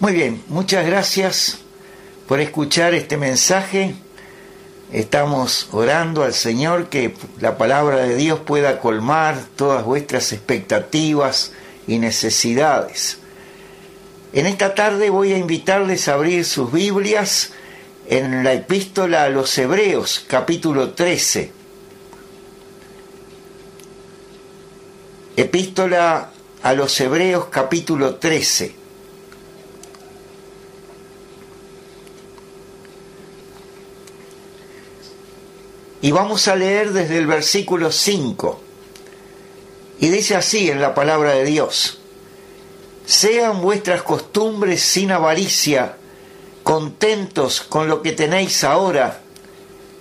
Muy bien, muchas gracias por escuchar este mensaje. Estamos orando al Señor que la palabra de Dios pueda colmar todas vuestras expectativas y necesidades. En esta tarde voy a invitarles a abrir sus Biblias en la epístola a los Hebreos, capítulo 13. Epístola a los Hebreos, capítulo 13. Y vamos a leer desde el versículo 5. Y dice así en la palabra de Dios, sean vuestras costumbres sin avaricia, contentos con lo que tenéis ahora,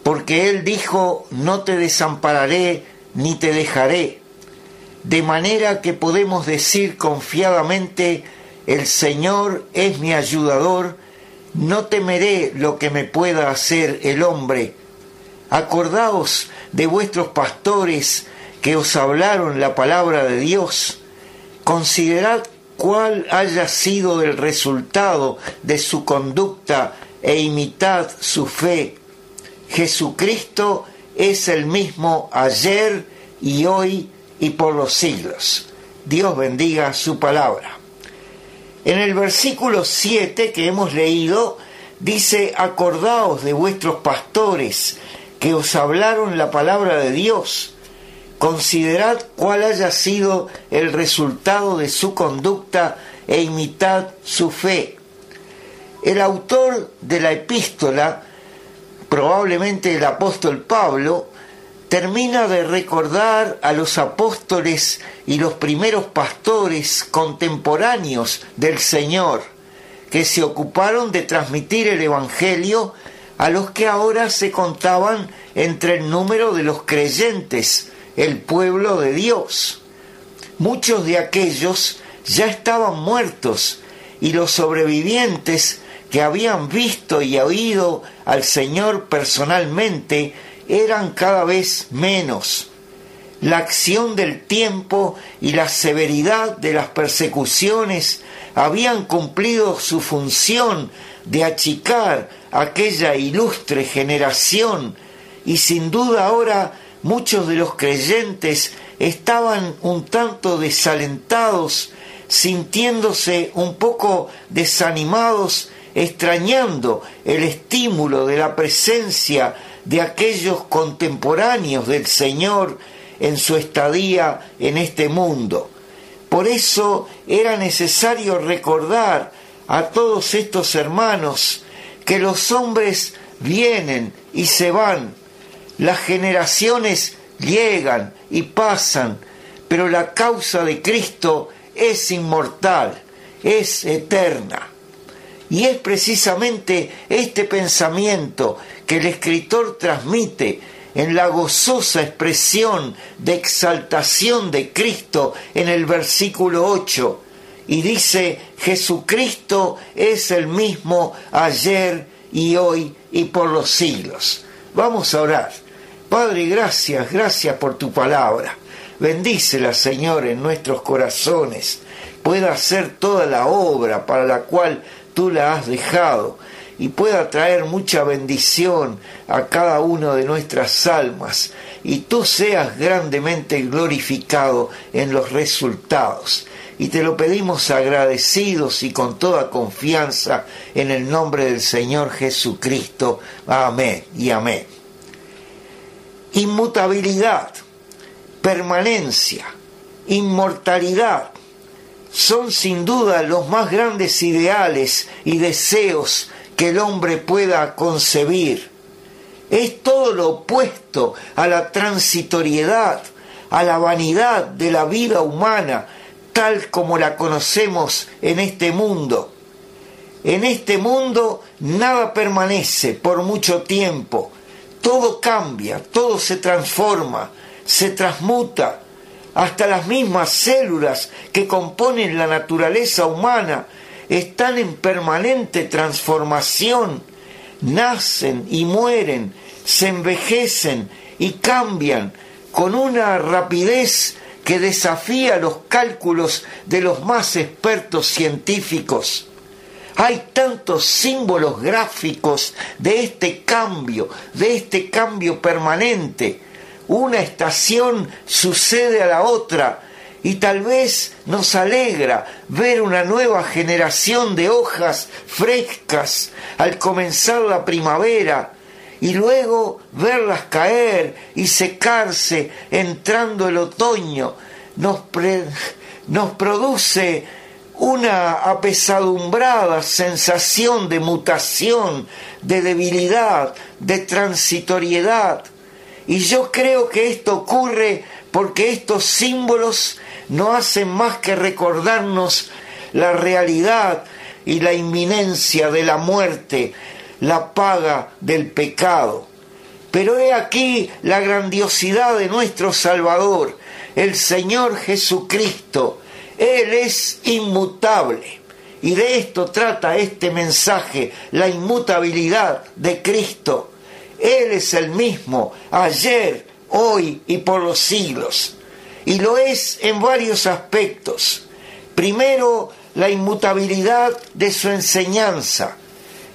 porque Él dijo, no te desampararé ni te dejaré, de manera que podemos decir confiadamente, el Señor es mi ayudador, no temeré lo que me pueda hacer el hombre Acordaos de vuestros pastores que os hablaron la palabra de Dios. Considerad cuál haya sido el resultado de su conducta e imitad su fe. Jesucristo es el mismo ayer y hoy y por los siglos. Dios bendiga su palabra. En el versículo 7 que hemos leído, dice, acordaos de vuestros pastores que os hablaron la palabra de Dios. Considerad cuál haya sido el resultado de su conducta e imitad su fe. El autor de la epístola, probablemente el apóstol Pablo, termina de recordar a los apóstoles y los primeros pastores contemporáneos del Señor, que se ocuparon de transmitir el Evangelio a los que ahora se contaban entre el número de los creyentes, el pueblo de Dios. Muchos de aquellos ya estaban muertos y los sobrevivientes que habían visto y oído al Señor personalmente eran cada vez menos. La acción del tiempo y la severidad de las persecuciones habían cumplido su función de achicar aquella ilustre generación y sin duda ahora muchos de los creyentes estaban un tanto desalentados, sintiéndose un poco desanimados, extrañando el estímulo de la presencia de aquellos contemporáneos del Señor en su estadía en este mundo. Por eso era necesario recordar a todos estos hermanos que los hombres vienen y se van, las generaciones llegan y pasan, pero la causa de Cristo es inmortal, es eterna. Y es precisamente este pensamiento que el escritor transmite en la gozosa expresión de exaltación de Cristo en el versículo 8, y dice, Jesucristo es el mismo ayer y hoy y por los siglos. Vamos a orar. Padre, gracias, gracias por tu palabra. Bendícela, Señor, en nuestros corazones. Pueda hacer toda la obra para la cual tú la has dejado y pueda traer mucha bendición a cada una de nuestras almas y tú seas grandemente glorificado en los resultados y te lo pedimos agradecidos y con toda confianza en el nombre del Señor Jesucristo. Amén y amén. Inmutabilidad, permanencia, inmortalidad son sin duda los más grandes ideales y deseos que el hombre pueda concebir. Es todo lo opuesto a la transitoriedad, a la vanidad de la vida humana, tal como la conocemos en este mundo. En este mundo nada permanece por mucho tiempo, todo cambia, todo se transforma, se transmuta, hasta las mismas células que componen la naturaleza humana están en permanente transformación, nacen y mueren, se envejecen y cambian con una rapidez que desafía los cálculos de los más expertos científicos. Hay tantos símbolos gráficos de este cambio, de este cambio permanente. Una estación sucede a la otra y tal vez nos alegra ver una nueva generación de hojas frescas al comenzar la primavera y luego verlas caer y secarse entrando el otoño. Nos, nos produce una apesadumbrada sensación de mutación, de debilidad, de transitoriedad. Y yo creo que esto ocurre porque estos símbolos no hacen más que recordarnos la realidad y la inminencia de la muerte, la paga del pecado. Pero he aquí la grandiosidad de nuestro Salvador, el Señor Jesucristo, él es inmutable. Y de esto trata este mensaje, la inmutabilidad de Cristo. Él es el mismo, ayer, hoy y por los siglos. Y lo es en varios aspectos. Primero, la inmutabilidad de su enseñanza.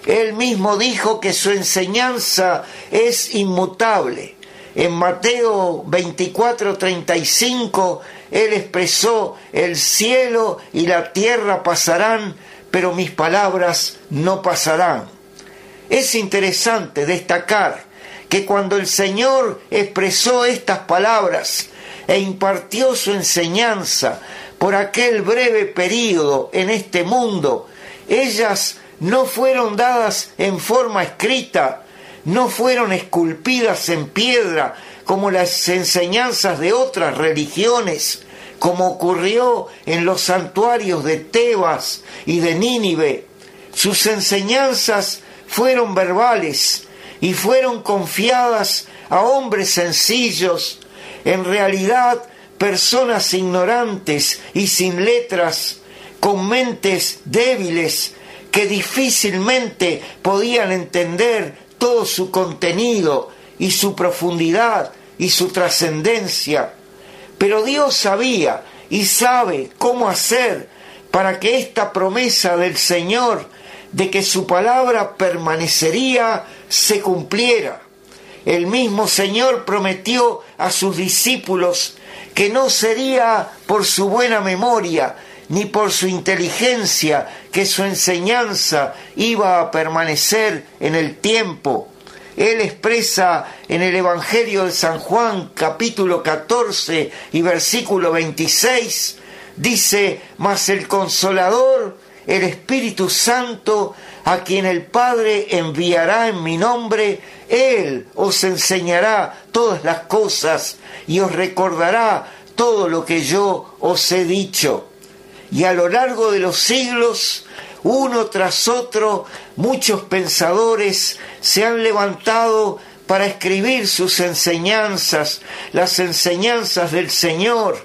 Él mismo dijo que su enseñanza es inmutable. En Mateo 24, 35 él expresó, el cielo y la tierra pasarán, pero mis palabras no pasarán. Es interesante destacar que cuando el Señor expresó estas palabras e impartió su enseñanza por aquel breve período en este mundo, ellas no fueron dadas en forma escrita, no fueron esculpidas en piedra como las enseñanzas de otras religiones, como ocurrió en los santuarios de Tebas y de Nínive. Sus enseñanzas fueron verbales y fueron confiadas a hombres sencillos, en realidad personas ignorantes y sin letras, con mentes débiles que difícilmente podían entender todo su contenido y su profundidad y su trascendencia. Pero Dios sabía y sabe cómo hacer para que esta promesa del Señor de que su palabra permanecería se cumpliera. El mismo Señor prometió a sus discípulos que no sería por su buena memoria ni por su inteligencia que su enseñanza iba a permanecer en el tiempo, él expresa en el Evangelio de San Juan capítulo 14 y versículo 26, dice, mas el consolador, el Espíritu Santo, a quien el Padre enviará en mi nombre, Él os enseñará todas las cosas y os recordará todo lo que yo os he dicho. Y a lo largo de los siglos uno tras otro, muchos pensadores se han levantado para escribir sus enseñanzas, las enseñanzas del Señor,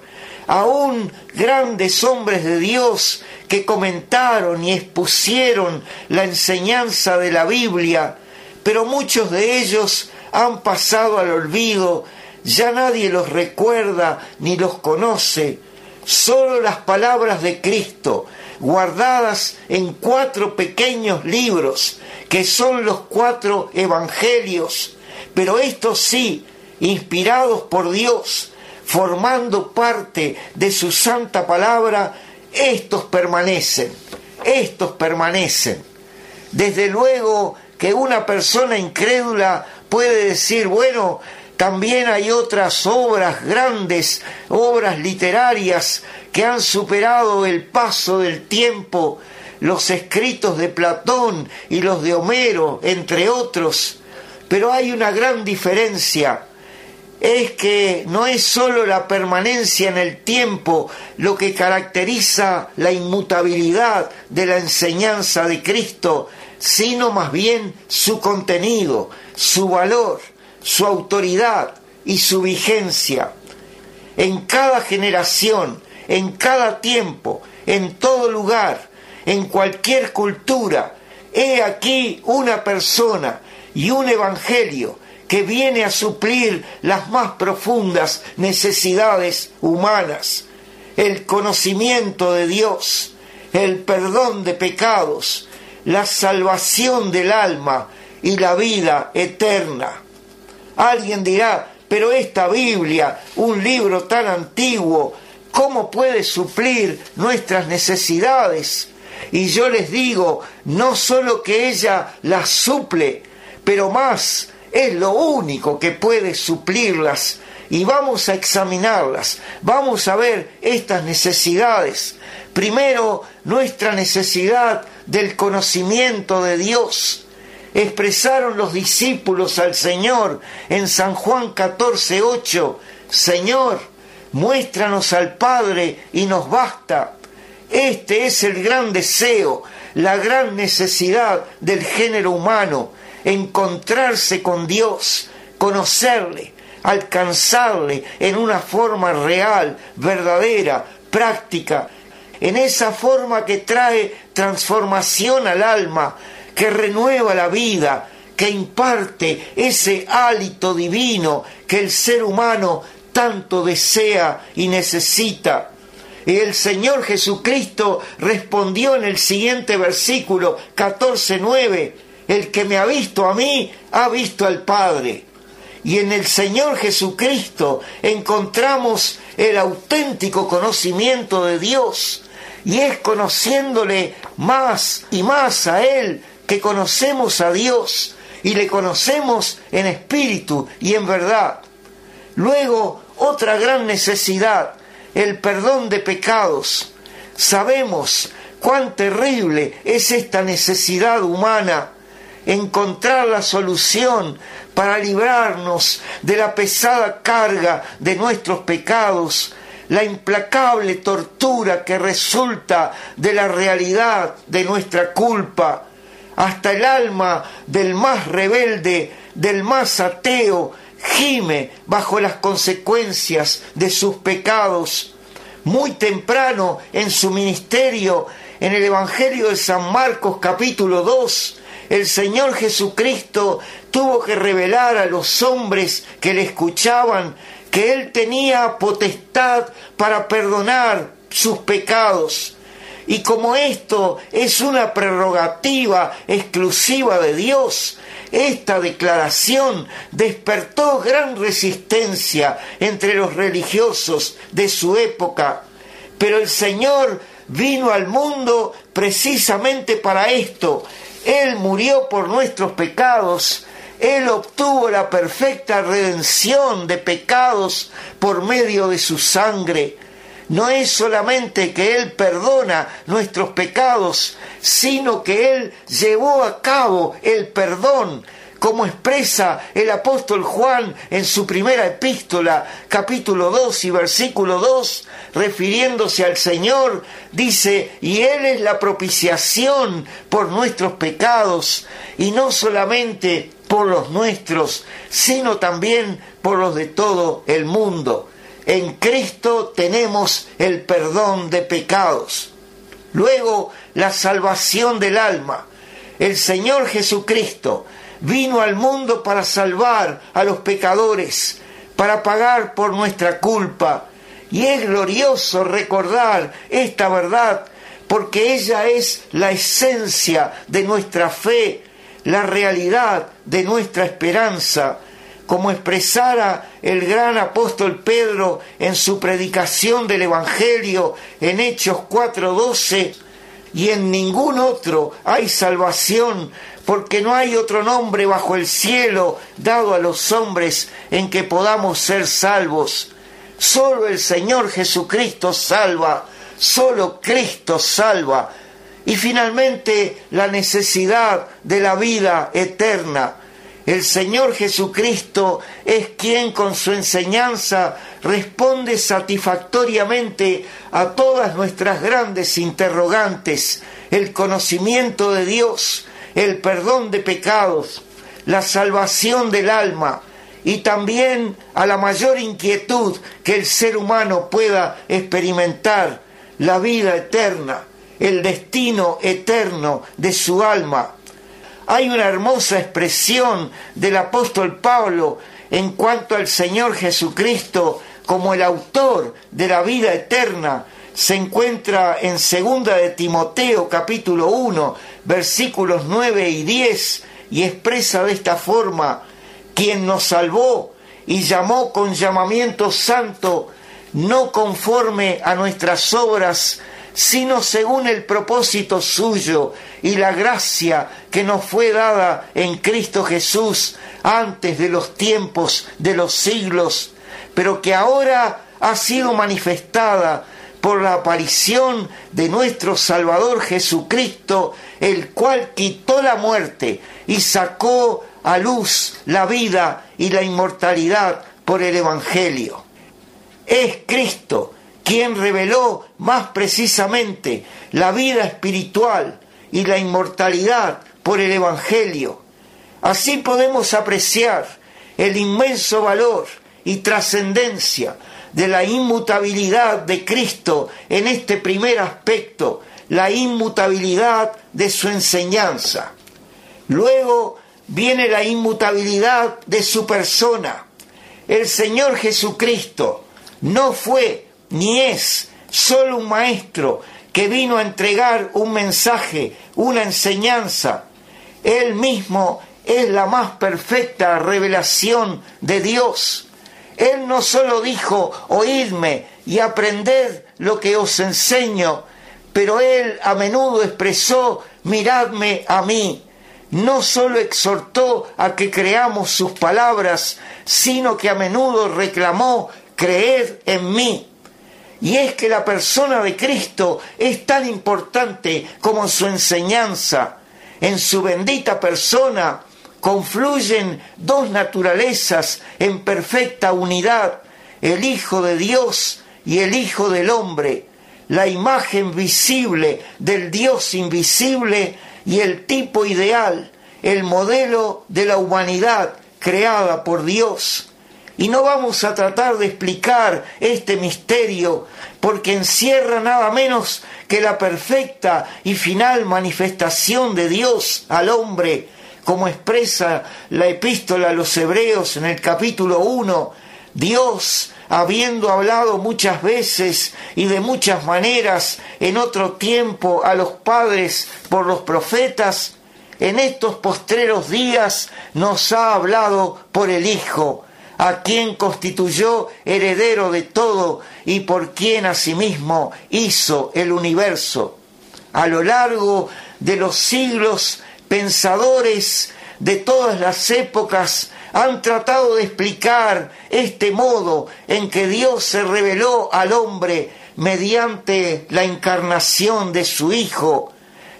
aún grandes hombres de Dios que comentaron y expusieron la enseñanza de la Biblia, pero muchos de ellos han pasado al olvido, ya nadie los recuerda ni los conoce, solo las palabras de Cristo, guardadas en cuatro pequeños libros, que son los cuatro evangelios, pero estos sí, inspirados por Dios, formando parte de su santa palabra, estos permanecen, estos permanecen. Desde luego que una persona incrédula puede decir, bueno, también hay otras obras grandes, obras literarias que han superado el paso del tiempo, los escritos de Platón y los de Homero, entre otros. Pero hay una gran diferencia. Es que no es sólo la permanencia en el tiempo lo que caracteriza la inmutabilidad de la enseñanza de Cristo, sino más bien su contenido, su valor su autoridad y su vigencia. En cada generación, en cada tiempo, en todo lugar, en cualquier cultura, he aquí una persona y un evangelio que viene a suplir las más profundas necesidades humanas, el conocimiento de Dios, el perdón de pecados, la salvación del alma y la vida eterna. Alguien dirá, pero esta Biblia, un libro tan antiguo, ¿cómo puede suplir nuestras necesidades? Y yo les digo, no solo que ella las suple, pero más, es lo único que puede suplirlas. Y vamos a examinarlas, vamos a ver estas necesidades. Primero, nuestra necesidad del conocimiento de Dios. Expresaron los discípulos al Señor en San Juan 14, 8, Señor, muéstranos al Padre y nos basta. Este es el gran deseo, la gran necesidad del género humano, encontrarse con Dios, conocerle, alcanzarle en una forma real, verdadera, práctica, en esa forma que trae transformación al alma, que renueva la vida, que imparte ese hálito divino que el ser humano tanto desea y necesita. Y el Señor Jesucristo respondió en el siguiente versículo 14.9, el que me ha visto a mí, ha visto al Padre. Y en el Señor Jesucristo encontramos el auténtico conocimiento de Dios. Y es conociéndole más y más a Él que conocemos a Dios y le conocemos en espíritu y en verdad. Luego, otra gran necesidad, el perdón de pecados. Sabemos cuán terrible es esta necesidad humana, encontrar la solución para librarnos de la pesada carga de nuestros pecados, la implacable tortura que resulta de la realidad de nuestra culpa, hasta el alma del más rebelde, del más ateo, gime bajo las consecuencias de sus pecados. Muy temprano en su ministerio, en el Evangelio de San Marcos capítulo 2, el Señor Jesucristo tuvo que revelar a los hombres que le escuchaban que Él tenía potestad para perdonar sus pecados. Y como esto es una prerrogativa exclusiva de Dios, esta declaración despertó gran resistencia entre los religiosos de su época, pero el Señor vino al mundo precisamente para esto. Él murió por nuestros pecados, Él obtuvo la perfecta redención de pecados por medio de su sangre no es solamente que Él perdona nuestros pecados, sino que Él llevó a cabo el perdón, como expresa el apóstol Juan en su primera epístola, capítulo 2 y versículo 2, refiriéndose al Señor, dice, y Él es la propiciación por nuestros pecados, y no solamente por los nuestros, sino también por los de todo el mundo en Cristo tenemos el perdón de pecados. Luego, la salvación del alma. El Señor Jesucristo vino al mundo para salvar a los pecadores, para pagar por nuestra culpa. Y es glorioso recordar esta verdad, porque ella es la esencia de nuestra fe, la realidad de nuestra esperanza como expresara el gran apóstol Pedro en su predicación del Evangelio en Hechos 4:12, y en ningún otro hay salvación, porque no hay otro nombre bajo el cielo dado a los hombres en que podamos ser salvos. Solo el Señor Jesucristo salva, solo Cristo salva. Y finalmente la necesidad de la vida eterna el Señor Jesucristo es quien con su enseñanza responde satisfactoriamente a todas nuestras grandes interrogantes, el conocimiento de Dios, el perdón de pecados, la salvación del alma y también a la mayor inquietud que el ser humano pueda experimentar, la vida eterna, el destino eterno de su alma hay una hermosa expresión del apóstol Pablo en cuanto al Señor Jesucristo como el autor de la vida eterna, se encuentra en segunda de Timoteo capítulo 1 versículos 9 y 10 y expresa de esta forma, quien nos salvó y llamó con llamamiento santo, no conforme a nuestras obras, sino según el propósito suyo y la gracia que nos fue dada en Cristo Jesús antes de los tiempos de los siglos, pero que ahora ha sido manifestada por la aparición de nuestro Salvador Jesucristo, el cual quitó la muerte y sacó a luz la vida y la inmortalidad por el Evangelio. Es Cristo quien reveló más precisamente la vida espiritual y la inmortalidad por el Evangelio. Así podemos apreciar el inmenso valor y trascendencia de la inmutabilidad de Cristo en este primer aspecto, la inmutabilidad de su enseñanza. Luego viene la inmutabilidad de su persona. El Señor Jesucristo no fue ni es solo un maestro que vino a entregar un mensaje, una enseñanza. Él mismo es la más perfecta revelación de Dios. Él no solo dijo, oídme y aprended lo que os enseño, pero él a menudo expresó, miradme a mí. No solo exhortó a que creamos sus palabras, sino que a menudo reclamó, creed en mí. Y es que la persona de Cristo es tan importante como su enseñanza. En su bendita persona confluyen dos naturalezas en perfecta unidad, el Hijo de Dios y el Hijo del Hombre, la imagen visible del Dios invisible y el tipo ideal, el modelo de la humanidad creada por Dios. Y no vamos a tratar de explicar este misterio porque encierra nada menos que la perfecta y final manifestación de Dios al hombre, como expresa la epístola a los hebreos en el capítulo 1. Dios, habiendo hablado muchas veces y de muchas maneras en otro tiempo a los padres por los profetas, en estos postreros días nos ha hablado por el Hijo a quien constituyó heredero de todo y por quien asimismo hizo el universo. A lo largo de los siglos, pensadores de todas las épocas han tratado de explicar este modo en que Dios se reveló al hombre mediante la encarnación de su Hijo.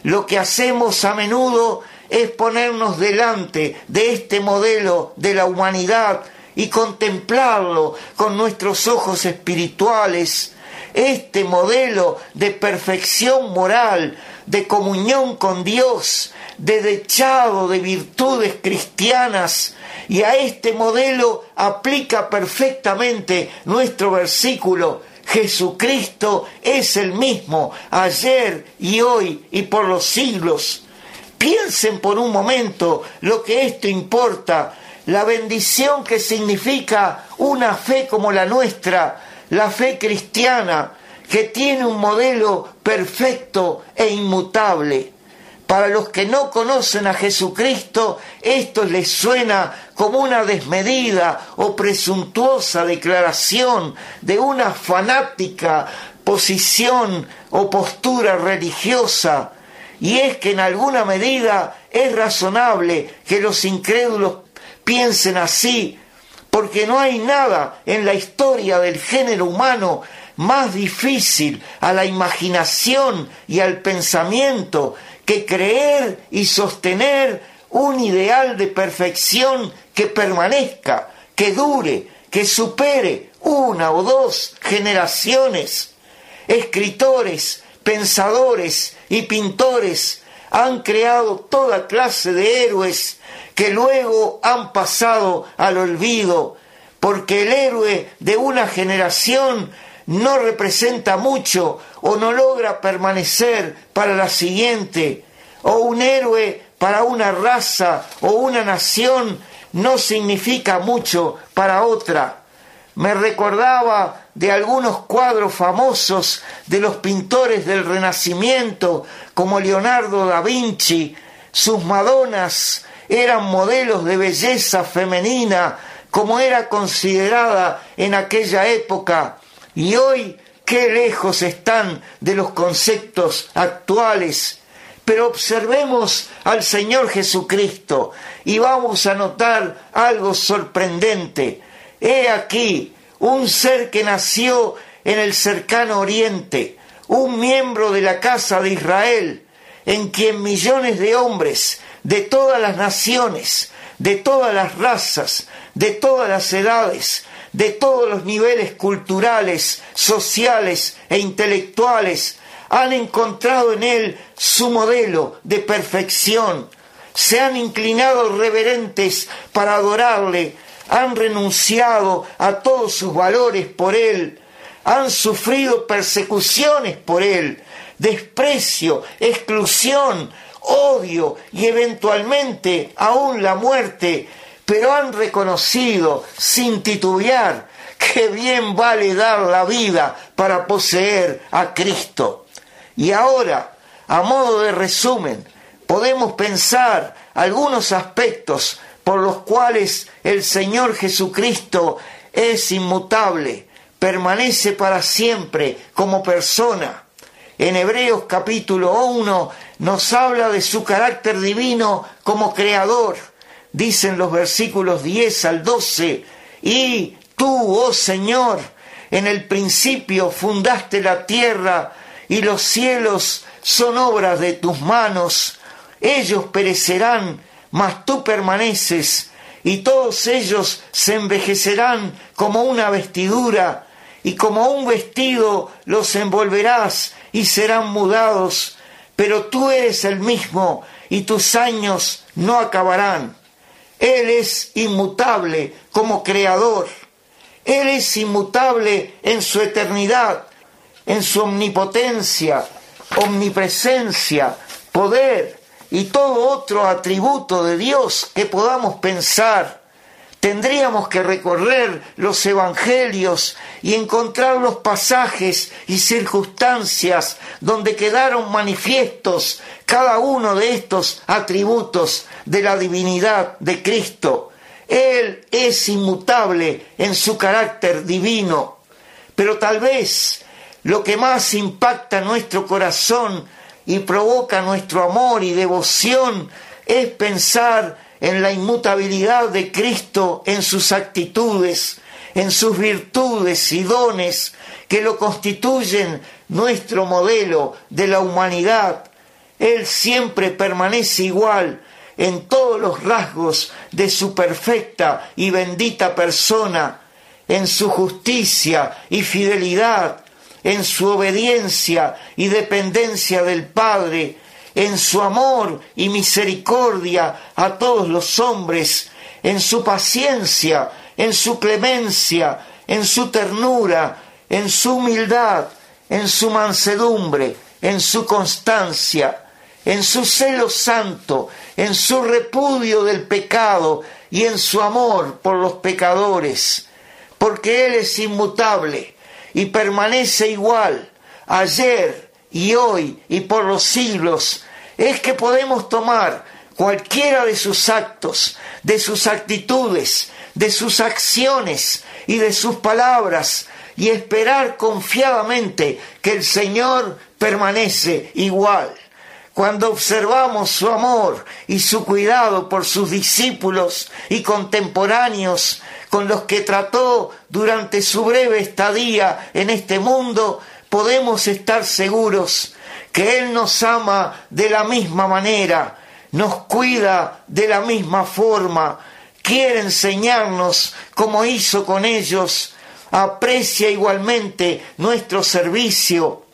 Lo que hacemos a menudo es ponernos delante de este modelo de la humanidad y contemplarlo con nuestros ojos espirituales, este modelo de perfección moral, de comunión con Dios, de dechado de virtudes cristianas, y a este modelo aplica perfectamente nuestro versículo. Jesucristo es el mismo ayer y hoy y por los siglos. Piensen por un momento lo que esto importa la bendición que significa una fe como la nuestra, la fe cristiana, que tiene un modelo perfecto e inmutable. Para los que no conocen a Jesucristo, esto les suena como una desmedida o presuntuosa declaración de una fanática posición o postura religiosa. Y es que en alguna medida es razonable que los incrédulos piensen así, porque no hay nada en la historia del género humano más difícil a la imaginación y al pensamiento que creer y sostener un ideal de perfección que permanezca, que dure, que supere una o dos generaciones. Escritores, pensadores y pintores han creado toda clase de héroes que luego han pasado al olvido, porque el héroe de una generación no representa mucho o no logra permanecer para la siguiente, o un héroe para una raza o una nación no significa mucho para otra. Me recordaba de algunos cuadros famosos de los pintores del Renacimiento, como Leonardo da Vinci, sus Madonas eran modelos de belleza femenina, como era considerada en aquella época, y hoy qué lejos están de los conceptos actuales. Pero observemos al Señor Jesucristo y vamos a notar algo sorprendente. He aquí un ser que nació en el cercano oriente, un miembro de la casa de Israel, en quien millones de hombres de todas las naciones, de todas las razas, de todas las edades, de todos los niveles culturales, sociales e intelectuales, han encontrado en él su modelo de perfección, se han inclinado reverentes para adorarle, han renunciado a todos sus valores por él, han sufrido persecuciones por él, desprecio, exclusión, odio y eventualmente aún la muerte, pero han reconocido sin titubear que bien vale dar la vida para poseer a Cristo. Y ahora, a modo de resumen, podemos pensar algunos aspectos por los cuales el Señor Jesucristo es inmutable, permanece para siempre como persona. En Hebreos capítulo 1 nos habla de su carácter divino como creador dicen los versículos 10 al 12, y tú, oh Señor, en el principio fundaste la tierra y los cielos son obras de tus manos. Ellos perecerán, mas tú permaneces, y todos ellos se envejecerán como una vestidura, y como un vestido los envolverás y serán mudados, pero tú eres el mismo, y tus años no acabarán. Él es inmutable como creador. Él es inmutable en su eternidad, en su omnipotencia, omnipresencia, poder y todo otro atributo de Dios que podamos pensar Tendríamos que recorrer los evangelios y encontrar los pasajes y circunstancias donde quedaron manifiestos cada uno de estos atributos de la divinidad de Cristo. Él es inmutable en su carácter divino, pero tal vez lo que más impacta nuestro corazón y provoca nuestro amor y devoción es pensar en la inmutabilidad de Cristo, en sus actitudes, en sus virtudes y dones que lo constituyen nuestro modelo de la humanidad. Él siempre permanece igual en todos los rasgos de su perfecta y bendita persona, en su justicia y fidelidad, en su obediencia y dependencia del Padre, en su amor y misericordia a todos los hombres, en su paciencia, en su clemencia, en su ternura, en su humildad, en su mansedumbre, en su constancia, en su celo santo, en su repudio del pecado y en su amor por los pecadores, porque Él es inmutable y permanece igual ayer, y hoy y por los siglos, es que podemos tomar cualquiera de sus actos, de sus actitudes, de sus acciones y de sus palabras y esperar confiadamente que el Señor permanece igual. Cuando observamos su amor y su cuidado por sus discípulos y contemporáneos con los que trató durante su breve estadía en este mundo, podemos estar seguros que Él nos ama de la misma manera, nos cuida de la misma forma, quiere enseñarnos como hizo con ellos, aprecia igualmente nuestro servicio,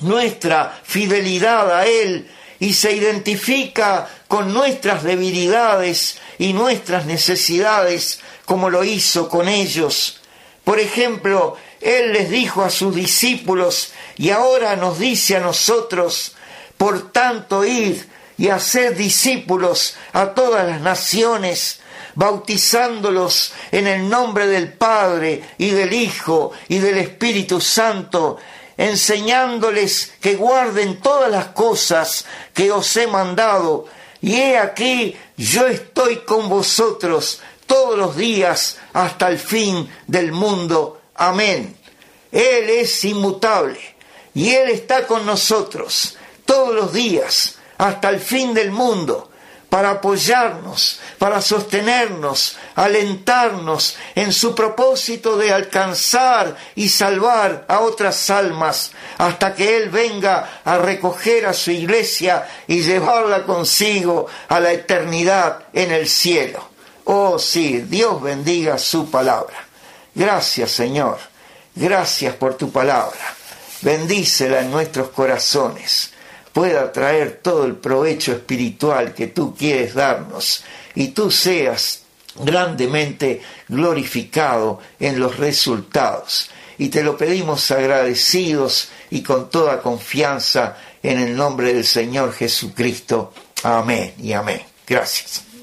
nuestra fidelidad a Él y se identifica con nuestras debilidades y nuestras necesidades como lo hizo con ellos. Por ejemplo, él les dijo a sus discípulos y ahora nos dice a nosotros, por tanto, id y haced discípulos a todas las naciones, bautizándolos en el nombre del Padre y del Hijo y del Espíritu Santo, enseñándoles que guarden todas las cosas que os he mandado. Y he aquí, yo estoy con vosotros todos los días hasta el fin del mundo. Amén. Él es inmutable y Él está con nosotros todos los días hasta el fin del mundo para apoyarnos, para sostenernos, alentarnos en su propósito de alcanzar y salvar a otras almas, hasta que Él venga a recoger a su iglesia y llevarla consigo a la eternidad en el cielo. Oh sí, Dios bendiga su palabra. Gracias Señor, gracias por tu palabra. Bendícela en nuestros corazones pueda traer todo el provecho espiritual que tú quieres darnos y tú seas grandemente glorificado en los resultados. Y te lo pedimos agradecidos y con toda confianza en el nombre del Señor Jesucristo. Amén y amén. Gracias.